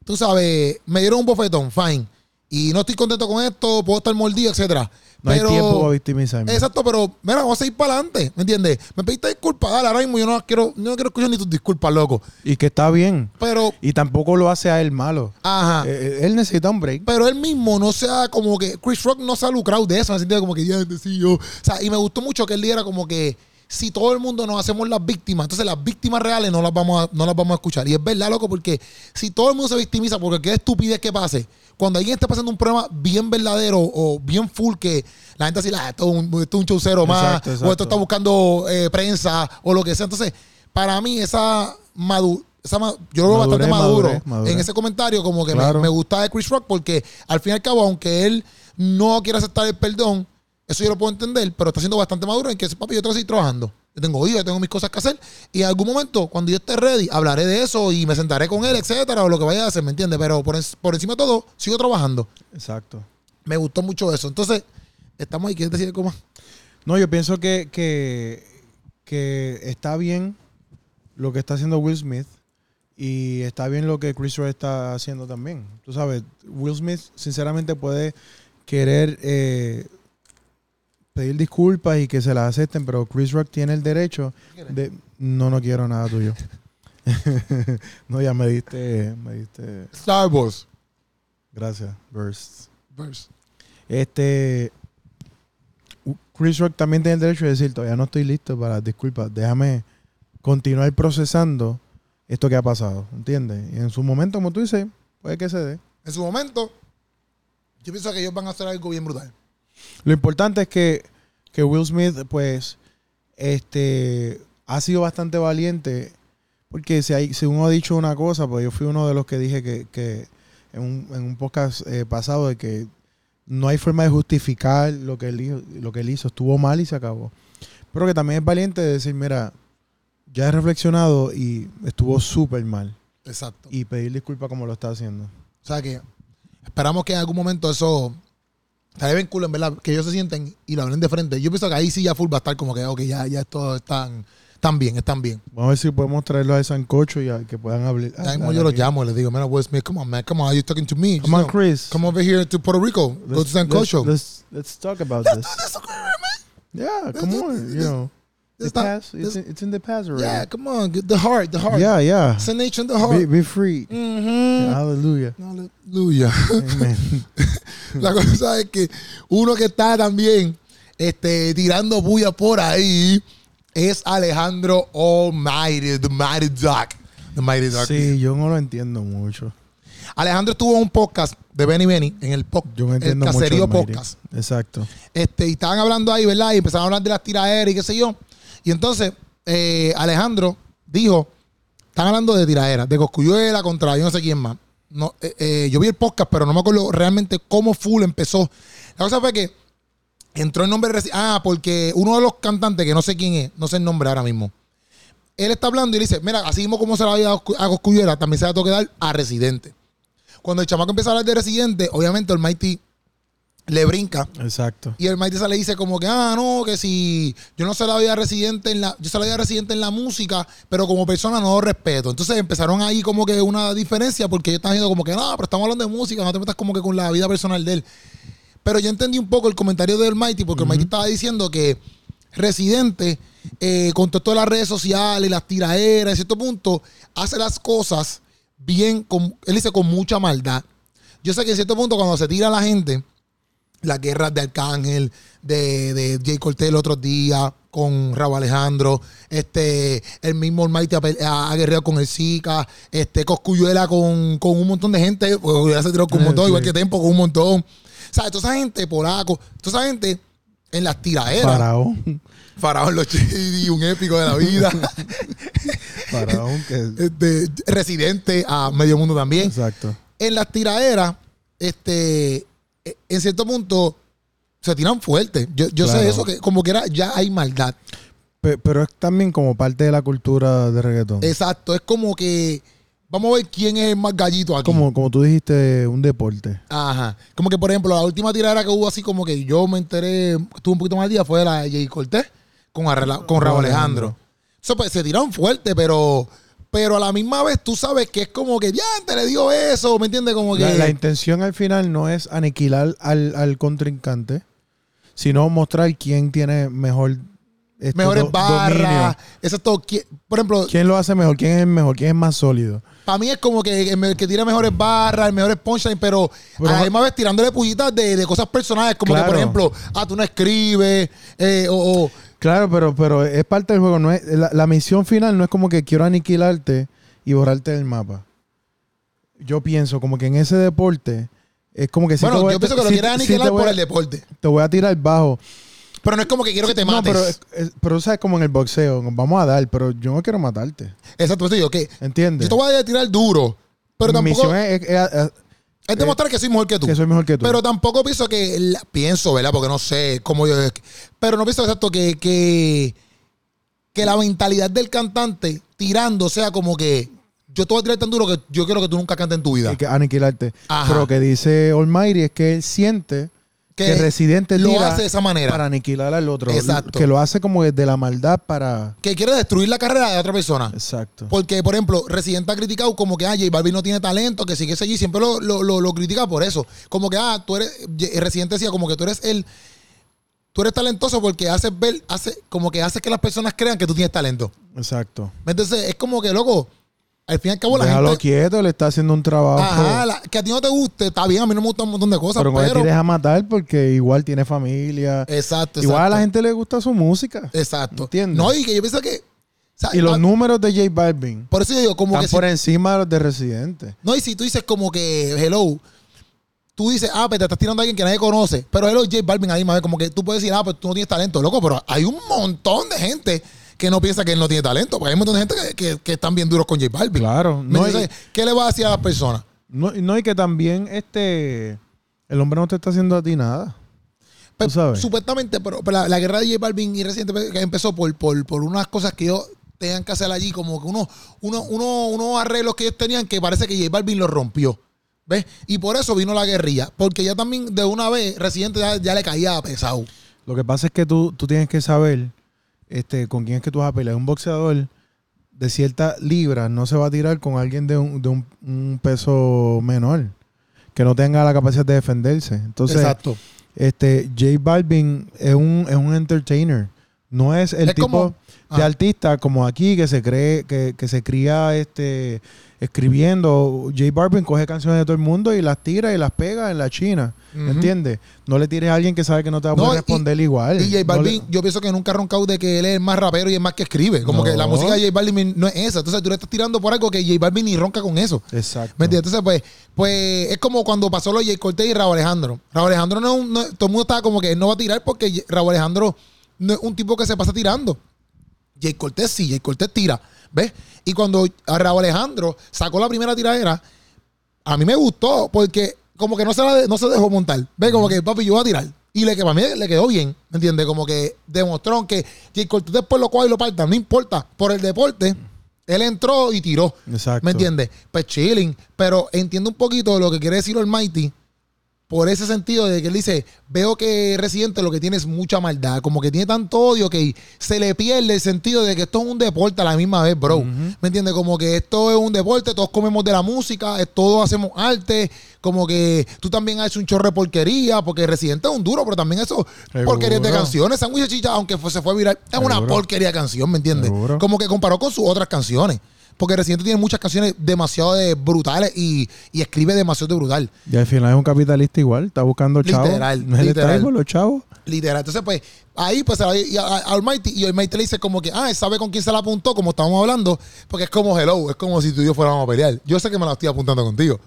tú sabes, me dieron un bofetón, fine. Y no estoy contento con esto, puedo estar mordido, etcétera. No pero, hay tiempo para victimizarme. Exacto, pero mira, vamos a ir para adelante, ¿me entiendes? Me pediste disculpas, dale, ahora mismo yo no quiero, yo no quiero escuchar ni tus disculpas, loco. Y que está bien. Pero, Y tampoco lo hace a él malo. ajá. Eh, él necesita un break. pero él mismo no sea como que Chris Rock no se ha lucrado de eso, en el sentido de como que ya sí, yo. O sea, y me gustó mucho que él dijera como que si todo el mundo nos hacemos las víctimas, entonces las víctimas reales no las vamos a, no las vamos a escuchar. Y es verdad, loco, porque si todo el mundo se victimiza porque qué estupidez que pase, cuando alguien está pasando un problema bien verdadero o bien full que la gente así, "Ah, esto es un, esto es un showcero más, Exacto, o esto está buscando eh, prensa o lo que sea. Entonces, para mí esa madu esa ma- yo lo veo Madurez, bastante maduro madurez, madurez. en ese comentario, como que me- Claro. me, gusta de Chris Rock porque al fin y al cabo, aunque él no quiera aceptar el perdón, eso yo lo puedo entender, pero está siendo bastante maduro en que, papi, yo tengo que seguir trabajando. Yo tengo hijos, yo tengo mis cosas que hacer y en algún momento, cuando yo esté ready, hablaré de eso y me sentaré con él, etcétera, o lo que vaya a hacer, ¿me entiendes? Pero por, en- por encima de todo, sigo trabajando. Exacto. Me gustó mucho eso. Entonces, estamos ahí. ¿Quieres decir más? No, yo pienso que, que, que está bien lo que está haciendo Will Smith y está bien lo que Chris Rock está haciendo también. Tú sabes, Will Smith sinceramente puede querer eh, pedir disculpas y que se las acepten, pero Chris Rock tiene el derecho de... No, no quiero nada tuyo. no, ya me diste... Me diste Star Wars. gracias, Burst. Verse. Este. Chris Rock también tiene el derecho de decir: Todavía no estoy listo para disculpas. Déjame continuar procesando esto que ha pasado, ¿entiendes? Y en su momento, como tú dices, puede que se dé. En su momento, yo pienso que ellos van a hacer algo bien brutal. Lo importante es que, que Will Smith, pues, este, ha sido bastante valiente, porque si, hay, si uno ha dicho una cosa, pues yo fui uno de los que dije que, que en, un, en un podcast eh, pasado de que no hay forma de justificar lo que, él hizo, lo que él hizo, estuvo mal y se acabó. Pero que también es valiente de decir, mira, ya he reflexionado y estuvo súper mal. Exacto. Y pedir disculpas como lo está haciendo. O sea que esperamos que en algún momento eso estaría bien cool, en verdad, que ellos se sienten y lo hablen de frente. Yo pienso que ahí sí ya full va a estar como que, ok, ya, ya esto están, están bien, están bien. Vamos a ver si podemos traerlo a Sancocho y a, que puedan hablar. Ya mismo yo los llamo y les digo, mira, Will Smith, come on, man, come on, are you talking to me? Come on, Chris. Come over here to Puerto Rico. Go to Let's- Sancocho. Let's, let's, let's talk about Let's this. do this, okay, man. Yeah, come on. You know, the It's not- past. It's, in, it's in the past already. Yeah, come on, the heart, the heart. yeah, yeah. It's a nation, the Be, heart. be free. Mhm. Hallelujah. Aleluya. Amen. La cosa es que uno que está también este, tirando bulla por ahí es Alejandro Almighty, the Mighty Duck. The Mighty Duck. sí, yo no lo entiendo mucho. Alejandro estuvo en un podcast de Benny Benny, en el, po- Yo no el mucho. Caserío Almighty. Podcast. Exacto. Este, y estaban hablando ahí, ¿verdad? Y empezaron a hablar de las tiraderas y qué sé yo. Y entonces, eh, Alejandro dijo, están hablando de tiraderas, de Coscuyuela contra yo no sé quién más. Eh, eh, yo vi el podcast, pero no me acuerdo realmente cómo full empezó. La cosa fue que entró el nombre Ah, porque uno de los cantantes, que no sé quién es, no sé el nombre ahora mismo. Él está hablando y le dice, mira, así mismo como se la había a Coscuyuela, también se la tengo que dar a Residente. Cuando el chamaco empieza a hablar de Residente, obviamente el Mighty le brinca Exacto. y el Mighty se le dice como que, ah, no, que si yo no se la vida residente en la, yo se la vida residente en la música, pero como persona no lo respeto. Entonces empezaron ahí como que una diferencia porque ellos están diciendo como que, no, pero estamos hablando de música, no te metas como que con la vida personal de él. Pero yo entendí un poco el comentario del Mighty porque el Mighty estaba diciendo que Residente, eh, con todo las redes sociales, las tiraderas, a cierto punto, hace las cosas bien, con, él dice con mucha maldad. Yo sé que en cierto punto cuando se tira la gente, las guerras de Arcángel, de, de Jay Cortés el otro día, con Raúl Alejandro, este, el mismo Almighty ha, guerreado con el Zika, este, Coscuyuela con, con un montón de gente, pues, ya se tiró con un Eh, montón, sí. igual que Tempo con un montón. Sea, toda esa gente, polaco, toda esa gente en las tiraderas, Faraón. Faraón Los Chidi, un épico de la vida, Faraón que... este, residente a medio mundo también. Exacto. en las tiraderas, este, en cierto punto, se tiran fuerte. Yo, yo Claro. sé eso, que como que era, ya hay maldad. Pe- Pero es también como parte de la cultura de reggaetón. Exacto, es como que, vamos a ver quién es el más gallito aquí. como, como tú dijiste, un deporte. Ajá. Como que, por ejemplo, la última tiradera que hubo así como que yo me enteré, estuve un poquito más al día, fue la de Jay Cortés con, Arrela- con Raúl Alejandro. Eso pues se tiraron fuerte, pero... Pero a la misma vez tú sabes que es como que ya te le dio eso, ¿me entiendes? Como que La, la intención al final no es aniquilar al, al contrincante, sino mostrar quién tiene mejor este, mejores do- barras, eso es todo. Por ejemplo, ¿Quién lo hace mejor? ¿Quién es el mejor? ¿Quién es más sólido? Para mí es como que el que tira mejores barras, el mejores punchline, pero, Pero- a la misma vez tirándole pullitas de, de cosas personales, como que, por ejemplo, ah, tú no escribes, eh, o, o- Claro, pero, pero es parte del juego. No es, la, la misión final no es como que quiero aniquilarte y borrarte del mapa. Yo pienso como que en ese deporte es como que si bueno, te voy yo pienso que lo si- quieres aniquilar voy por el deporte. Te voy a tirar bajo. Pero no es como que quiero que te No, mates. pero, pero sabes como en el boxeo, vamos a dar, pero yo no quiero matarte. Exacto, pues digo que ¿Entiendes? yo te voy a tirar duro, pero Mi tampoco misión es, es- es- es demostrar que soy mejor que tú. que soy mejor que tú. Pero tampoco pienso que, la- pienso, ¿verdad? Porque no sé cómo yo... Pero no pienso exacto que, que, que la mentalidad del cantante tirando sea como que yo te voy a tirar tan duro que yo quiero que tú nunca cantes en tu vida. que aniquilarte. Ajá. Pero lo que dice Almighty es que él siente que, Que Residente lo tira hace de esa manera. para aniquilar al otro. Exacto. Que lo hace como desde la maldad para... Que quiere destruir la carrera de otra persona. Exacto. Porque, por ejemplo, Residente ha criticado como que, ah, J Balvin no tiene talento, que sigue allí. Siempre lo, lo, lo, lo critica por eso. Como que, ah, tú eres, Residente decía como que tú eres el, tú eres talentoso porque haces ver, hace, como que haces que las personas crean que tú tienes talento. Exacto. Entonces, es como que, loco, al fin y al cabo la Déjalo gente... quieto, le está haciendo un trabajo. Ajá, la- que a ti no te guste, está bien, a mí no me gustan un montón de cosas, pero pero... no tires a matar porque igual tiene familia. Exacto, Igual a exacto. la gente le gusta su música. Exacto. ¿Entiendes? No, y que yo pienso que sea, Y los números de J Balvin por eso yo digo, como están que si- por encima de los de Residente. No, y si tú dices como que, hello, tú dices, ah, pues te estás tirando a alguien que nadie conoce, pero hello, J Balvin ahí, más como que tú puedes decir, ah, pues tú no tienes talento, loco, pero hay un montón de gente que no piensa que él no tiene talento, porque hay un montón de gente que, que- que están bien duros con J Balvin. Claro. ¿Qué le va a decir a las personas? no, no, y que también este el hombre no te está haciendo a ti nada. Pues, Tú sabes. Supuestamente, pero, pero la, la guerra de J Balvin y Residente que empezó por, por, por unas cosas que ellos tenían que hacer allí, como que unos uno, uno, unos arreglos que ellos tenían que parece que J Balvin los rompió. ¿Ves? Y por eso vino la guerrilla. Porque ya también de una vez Residente ya, ya le caía pesado. Lo que pasa es que tú, tú tienes que saber este, con quién es que tú vas a pelear. Un boxeador de cierta libra no se va a tirar con alguien de un, de un, un peso menor que no tenga la capacidad de defenderse. Entonces, Exacto. este J Balvin es un, es un entertainer. No es el Es tipo como- de ah. artista como aquí que se cree, que, que se cría este escribiendo. J Balvin coge canciones de todo el mundo y las tira y las pega en la China. Ujú. ¿Entiendes? No le tires a alguien que sabe que no te va a No, poder y- responder igual. Y J No Balvin, le- yo pienso que nunca ha roncado de que él es más rapero y es más que escribe. Como No. que la música de J Balvin no es esa. Entonces tú le estás tirando por algo que J Balvin ni ronca con eso. Exacto. ¿Me entiendes? Entonces, pues, pues es como cuando pasó lo de Jay Cortés y Raúl Alejandro. Raúl Alejandro no- todo el mundo estaba como que él no va a tirar porque Raúl Alejandro no es un tipo que se pasa tirando. Jay Cortés sí, Jay Cortés tira. ¿Ves? Y cuando Raúl Alejandro sacó la primera tiradera, a mí me gustó porque como que no se, la de- no se dejó montar. ¿Ves? Como que papi, yo voy a tirar. Y le, que para mí le quedó bien, ¿me entiendes? Como que demostró que Jay Cortés después lo coge y lo parta, no importa. Por el deporte, él entró y tiró. Exacto. ¿Me entiendes? Pues chilling. Pero entiendo un poquito lo que quiere decir Almighty. Por ese sentido de que él dice, veo que Residente lo que tiene es mucha maldad, como que tiene tanto odio que se le pierde el sentido de que esto es un deporte a la misma vez, bro. ¿Me entiendes? Como que esto es un deporte, todos comemos de la música, todos hacemos arte, como que tú también haces un chorro de porquería, porque Residente es un duro, pero también eso, Seguro. porquerías de canciones, Sándwich de Chicha, aunque fue- se fue viral, es una porquería de canción, ¿me entiendes? Seguro. Como que comparó con sus otras canciones. Porque Residente tiene muchas canciones demasiado de brutales y, y escribe demasiado de brutal. Y al final es un capitalista igual. Está buscando chavos. Literal, ahí literal. por los chavos. Literal. Entonces, pues, ahí pues se la- y a, a Almighty, y Almighty le dice como que, ah, él sabe con quién se la apuntó, como estábamos hablando, porque es como hello, es como si tú y yo fuéramos a pelear. Yo sé que me la estoy apuntando contigo.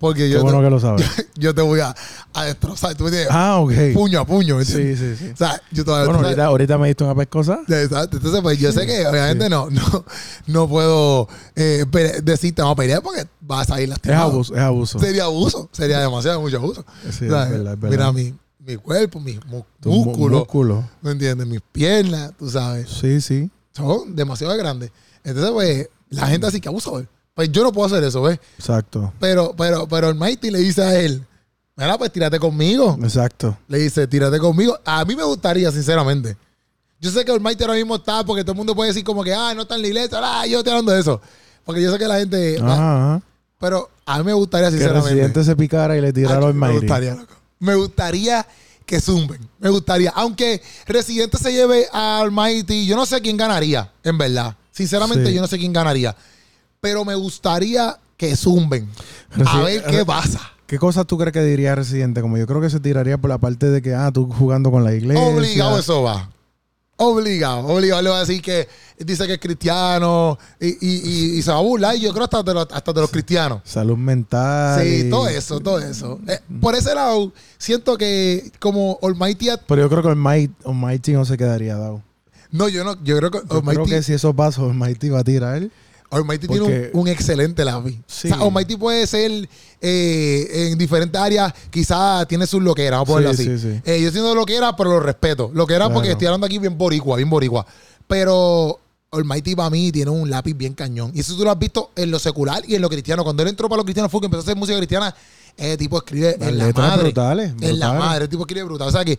Porque Qué yo, bueno te, que lo sabes. yo te voy a, a destrozar. Tú me entiendes? ah, ok. Puño a puño. ¿me Sí, sí, sí. O sea, yo te voy a Bueno, ahorita, ahorita me diste una pescosa. Exacto. Entonces, pues yo sé que obviamente no, no, no puedo eh, pele- decirte vamos a pelear porque vas a ir Es lastimado. abuso, es abuso. Sería abuso. Sería demasiado, mucho abuso. Sí, es verdad, es verdad. Mira mi, mi cuerpo, mis músculos. músculo. ¿Me entiendes? Mis piernas, tú sabes. Sí, sí. Son demasiado grandes. Entonces, pues, la gente así que abuso. Pues yo no puedo hacer eso, ¿ves? Exacto. Pero, pero, pero el Mighty le dice a él, mira, pues tírate conmigo. Exacto. Le dice, tírate conmigo. A mí me gustaría, sinceramente. Yo sé que el Mighty ahora mismo está, porque todo el mundo puede decir como que, ah, no está en la iglesia, ah, yo estoy hablando de eso. Porque yo sé que la gente... Ajá, ajá. Pero a mí me gustaría, Que el sinceramente. residente se picara y le tirara al me Almighty. gustaría, loco. Me gustaría que zumben. Me gustaría. Aunque Residente se lleve a Almighty, yo no sé quién ganaría, en verdad. Sinceramente, Sí. yo no sé quién ganaría. Pero me gustaría que zumben. A ver qué pasa. ¿Qué cosas tú crees que diría Residente? Como yo creo que se tiraría por la parte de que, ah, tú jugando con la iglesia. Obligado eso va. Obligado, obligado. Le va a decir que dice que es cristiano y, y, y- y se va a burlar. Y yo creo hasta de los, hasta de los cristianos. Salud mental. Sí, todo eso, todo eso. Eh, por ese lado, siento que como Almighty... Pero yo creo que Almighty, Almighty no se quedaría dado. No, yo no, yo creo que Yo creo que si eso pasa, Almighty va a tirar. Almighty tiene porque- un, un excelente lápiz. Sí. O sea, Almighty puede ser eh, en diferentes áreas, quizás tiene sus loqueras, vamos a ponerlo Sí, así. sí, sí. Eh, yo siento loquera, pero lo respeto. Loquera porque Claro. estoy hablando aquí bien boricua, bien boricua. Pero Almighty para mí tiene un lápiz bien cañón. Y eso tú lo has visto en lo secular y en lo cristiano. Cuando él entró para lo cristiano fue que empezó a hacer música cristiana, ese tipo escribe Las en la madre. brutales, En la brutales. madre, el tipo escribe brutal. O sea que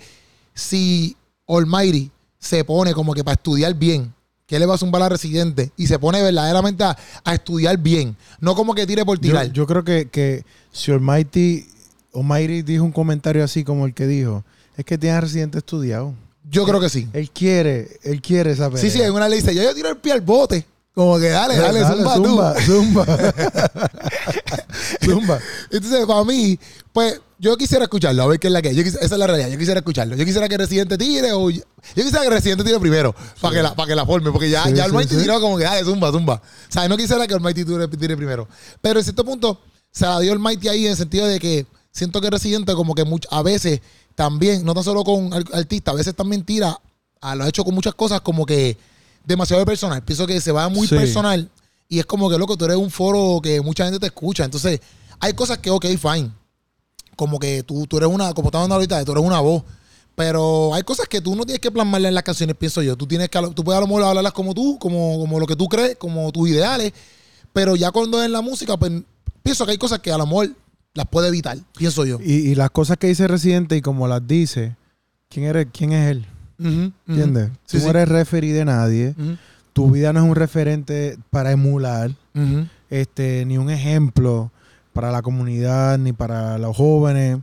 si Almighty se pone como que para estudiar bien, que le va a zumbar a Residente y se pone verdaderamente a, a estudiar bien, no como que tire por tirar. yo creo que, que si Almighty, Almighty dijo un comentario así como el que dijo, es que tiene a Residente estudiado. Yo creo que sí. Él quiere, él quiere esa pelea. Sí, sí, en una le dice, yo, yo tiro el pie al bote. Como que dale, dale, zumba, tú. zumba, zumba. zumba. Entonces, para mí, pues, yo quisiera escucharlo, a ver qué es la que es. Yo quis- esa es la realidad. Yo quisiera escucharlo. Yo quisiera que Residente tire o. Yo quisiera que Residente tire primero para que, la, para que la forme. Porque ya, Sí, ya Almighty sí. tiró como que, dale, zumba, zumba. O sea, no quisiera que Almighty tire, tire primero. Pero en cierto punto, se la dio Almighty ahí en el sentido de que siento que Residente, como que much- a veces también, no tan solo con artistas, a veces también tira, a, lo ha hecho con muchas cosas como que demasiado personal. Pienso que se va muy personal y es como que, loco, tú eres un foro que mucha gente te escucha. Entonces, hay cosas que, ok, fine. Como que tú, tú eres una, como estamos hablando ahorita, tú eres una voz. Pero hay cosas que tú no tienes que plasmarlas en las canciones, pienso yo. Tú tienes que, tú puedes a lo mejor hablarlas como tú, como, como lo que tú crees, como tus ideales. Pero ya cuando es en la música, pues pienso que hay cosas que a lo mejor las puede evitar, pienso yo. Y, y las cosas que dice Residente y como las dice, ¿quién, eres, quién es él? Ujú, ujú. ¿Entiendes? Sí, Tú sí. no eres referee de nadie. Tu vida no es un referente para emular, este, ni un ejemplo para la comunidad, ni para los jóvenes.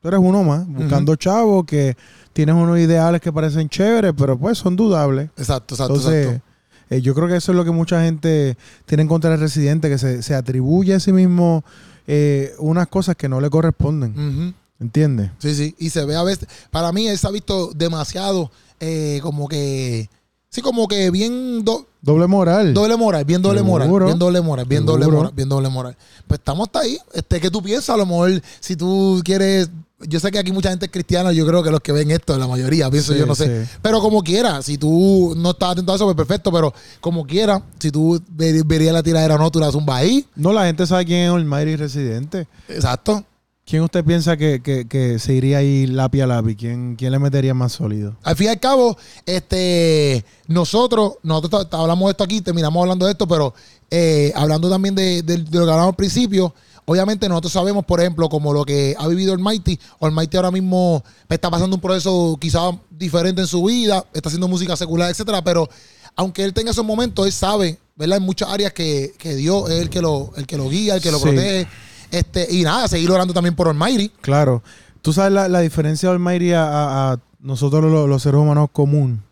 Tú eres uno más, buscando chavos que tienes unos ideales que parecen chéveres, pero pues son dudables. Exacto, exacto, Entonces, exacto. eh, yo creo que eso es lo que mucha gente tiene en contra del residente, que se, se atribuye a sí mismo eh, unas cosas que no le corresponden. Ujú. ¿Entiendes? Sí, sí. Y se ve a veces. Para mí, él se ha visto demasiado eh, como que. Sí, como que bien do- Doble moral. doble moral, bien doble moral, bien doble moral, bien doble Seguro. moral, bien doble moral. Pues estamos hasta ahí. Este, ¿qué tú piensas? A lo mejor, si tú quieres. Yo sé que aquí mucha gente es cristiana, yo creo que los que ven esto, la mayoría, pienso Sí, yo, no sé. sí. Pero como quiera, si tú no estás atento a eso, pues perfecto. Pero como quiera, si tú ver- verías la tiradera o no, tú la zumba ahí. No, la gente sabe quién es Almighty Residente. Exacto. ¿Quién usted piensa que, que- que se iría ahí lápiz a lápiz? ¿Quién, ¿Quién le metería más sólido? Al fin y al cabo, este, nosotros, nosotros hablamos de esto aquí, terminamos hablando de esto, pero eh, hablando también de, de- de lo que hablamos al principio, obviamente nosotros sabemos, por ejemplo, como lo que ha vivido Almighty, Almighty ahora mismo está pasando un proceso quizás diferente en su vida, está haciendo música secular, etcétera, pero aunque él tenga esos momentos, él sabe, ¿verdad? En muchas áreas que, que Dios es el que lo, el que lo guía, el que lo Sí. protege. Este, y nada, seguir orando también por Almighty. Claro. ¿Tú sabes la, la diferencia de Almighty a, nosotros los, los seres humanos común?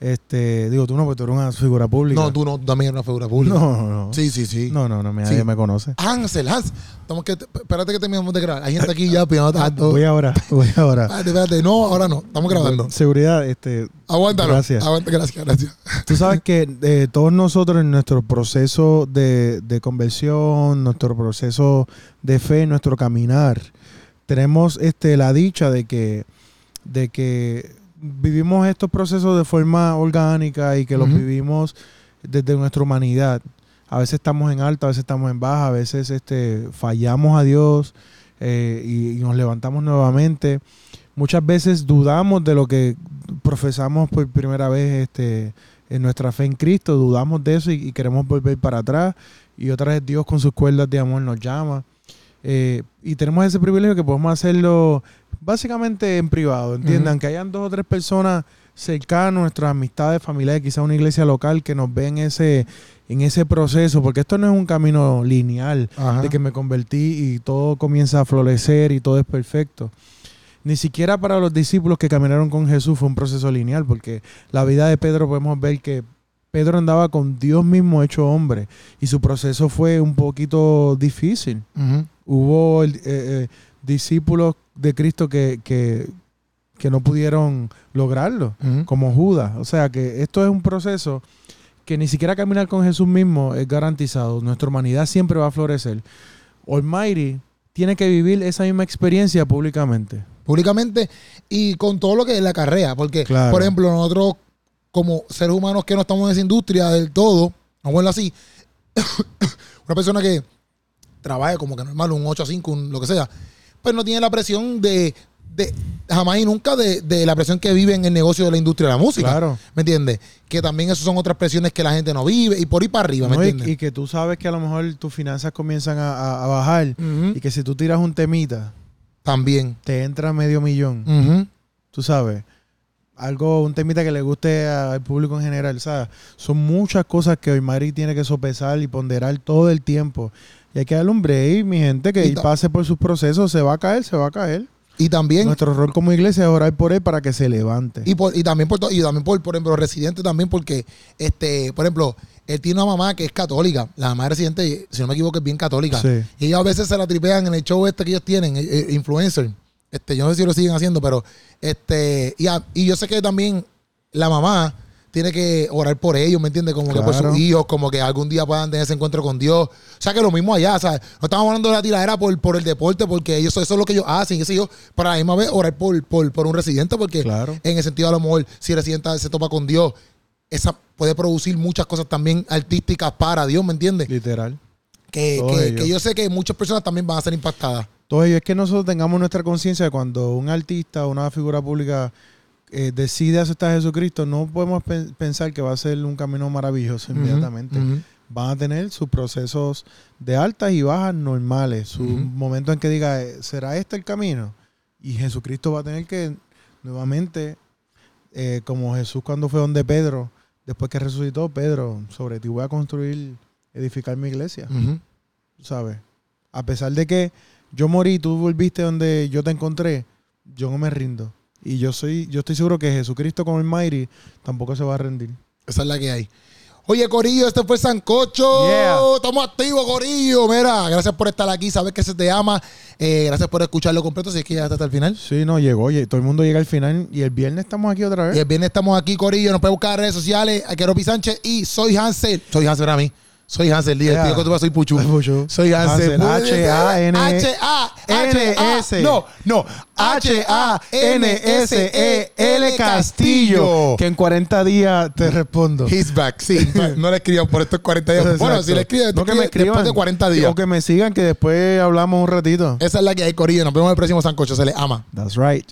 Este, digo, tú no, porque tú eres una figura pública. No, tú no, tú también eres una figura pública. No, no, no. Sí, sí, sí. No, no, no, nadie Sí. me conoce. Hansel, Hans. Estamos que, espérate que terminamos de grabar. Hay gente aquí ya pidiendo tanto. Voy ahora, voy ahora. Espérate, espérate. No, ahora no. Estamos grabando. Seguridad, este, Aguántalo. Gracias. Aguanta, gracias, gracias. Tú sabes que eh, todos nosotros en nuestro proceso de, de conversión, nuestro proceso de fe, nuestro caminar, tenemos este, la dicha de que, de que vivimos estos procesos de forma orgánica y que los vivimos desde nuestra humanidad. A veces estamos en alta, a veces estamos en baja, a veces este, fallamos a Dios eh, y, y nos levantamos nuevamente. Muchas veces dudamos de lo que profesamos por primera vez este, en nuestra fe en Cristo, dudamos de eso y, y queremos volver para atrás. Y otra vez Dios con sus cuerdas de amor nos llama. Eh, y tenemos ese privilegio que podemos hacerlo básicamente en privado, ¿entiendan? Que hayan dos o tres personas cercanas, nuestras amistades, familiares, quizá una iglesia local que nos ven ese, en ese proceso, porque esto no es un camino lineal Ajá. de que me convertí y todo comienza a florecer y todo es perfecto. Ni siquiera para los discípulos que caminaron con Jesús fue un proceso lineal, porque la vida de Pedro podemos ver que Pedro andaba con Dios mismo hecho hombre y su proceso fue un poquito difícil. Hubo el- eh, eh, discípulos de Cristo que, que, que no pudieron lograrlo, como Judas. O sea que esto es un proceso que ni siquiera caminar con Jesús mismo es garantizado. Nuestra humanidad siempre va a florecer. Almighty tiene que vivir esa misma experiencia públicamente. Públicamente y con todo lo que es la carrera. Porque, Claro. por ejemplo, nosotros, como seres humanos que no estamos en esa industria del todo, vamos a verlo así, una persona que trabaje como que normal, un 8 a 5, un, lo que sea, pues no tiene la presión de, de jamás y nunca de, de la presión que vive en el negocio de la industria de la música. Claro. ¿Me entiendes? Que también esas son otras presiones que la gente no vive y por ahí para arriba, ¿me entiendes? y que tú sabes que a lo mejor tus finanzas comienzan a, a- a bajar y que si tú tiras un temita, También. te entra medio millón. Tú sabes, algo, un temita que le guste al público en general, ¿sabes? Son muchas cosas que hoy Madrid tiene que sopesar y ponderar todo el tiempo. Y hay que darle un break, mi gente, que él pase por sus procesos, se va a caer, se va a caer. Y también Nuestro rol como iglesia es orar por él para que se levante. Y, por, y también por to- y también por, por ejemplo, residente también porque este, por ejemplo, él tiene una mamá que es católica. La mamá de residente, si no me equivoco, es bien católica. Sí. Y ellos a veces se la tripean en el show este que ellos tienen, eh, eh, influencer. Este, yo no sé si lo siguen haciendo, pero este, y, a- y yo sé que también la mamá tiene que orar por ellos, ¿me entiendes? Como que por sus hijos, como que algún día puedan tener ese encuentro con Dios. O sea, que lo mismo allá, ¿sabes? No estamos hablando de la tiradera por, por el deporte, porque ellos, eso es lo que ellos hacen, sé yo, pero a la misma vez orar por, por, por un residente, porque Claro. en el sentido a lo mejor, si el residente se topa con Dios, esa puede producir muchas cosas también artísticas para Dios, ¿me entiendes? Literal. Que, que, que yo sé que muchas personas también van a ser impactadas. Todo ello es que nosotros tengamos nuestra conciencia de cuando un artista o una figura pública eh, decide aceptar a Jesucristo, no podemos pen- pensar que va a ser un camino maravilloso inmediatamente. Van a tener sus procesos de altas y bajas normales, su momento en que diga, eh, ¿será este el camino? Y Jesucristo va a tener que nuevamente, eh, como Jesús cuando fue donde Pedro, después que resucitó, Pedro, sobre ti voy a construir, edificar mi iglesia. ¿sabes? A pesar de que yo morí tú volviste donde yo te encontré, yo no me rindo. Y yo soy, yo estoy seguro que Jesucristo con el Mighty tampoco se va a rendir. Esa es la que hay. Oye, Corillo, este fue Sancocho. Yeah. Estamos activos, Corillo. Mira, gracias por estar aquí. Sabes que se te ama. Eh, gracias por escucharlo completo. Si es que ya hasta el final. Sí, no, llegó, oye, todo el mundo llega al final y el viernes estamos aquí otra Y vez. el viernes estamos aquí, Corillo. Nos pueden buscar en redes sociales. A Keropi Sánchez y soy Hansel. Soy Hansel a mí. Soy Hansel. Yeah. tío, vas, soy Puchu. Puchu. Soy Hansel. H-A-N- H-A-N-S. No, no. H-A-N-S-E-L Castillo. Que en 40 días te respondo. He's back. Sí, no le escriban por estos 40 días. Bueno, si le escriben, no que me escriban después de 40 días. O que me sigan, que después hablamos un ratito. Esa es la que hay, Corillo. Nos vemos en el próximo Sancocho. Se les ama. That's right.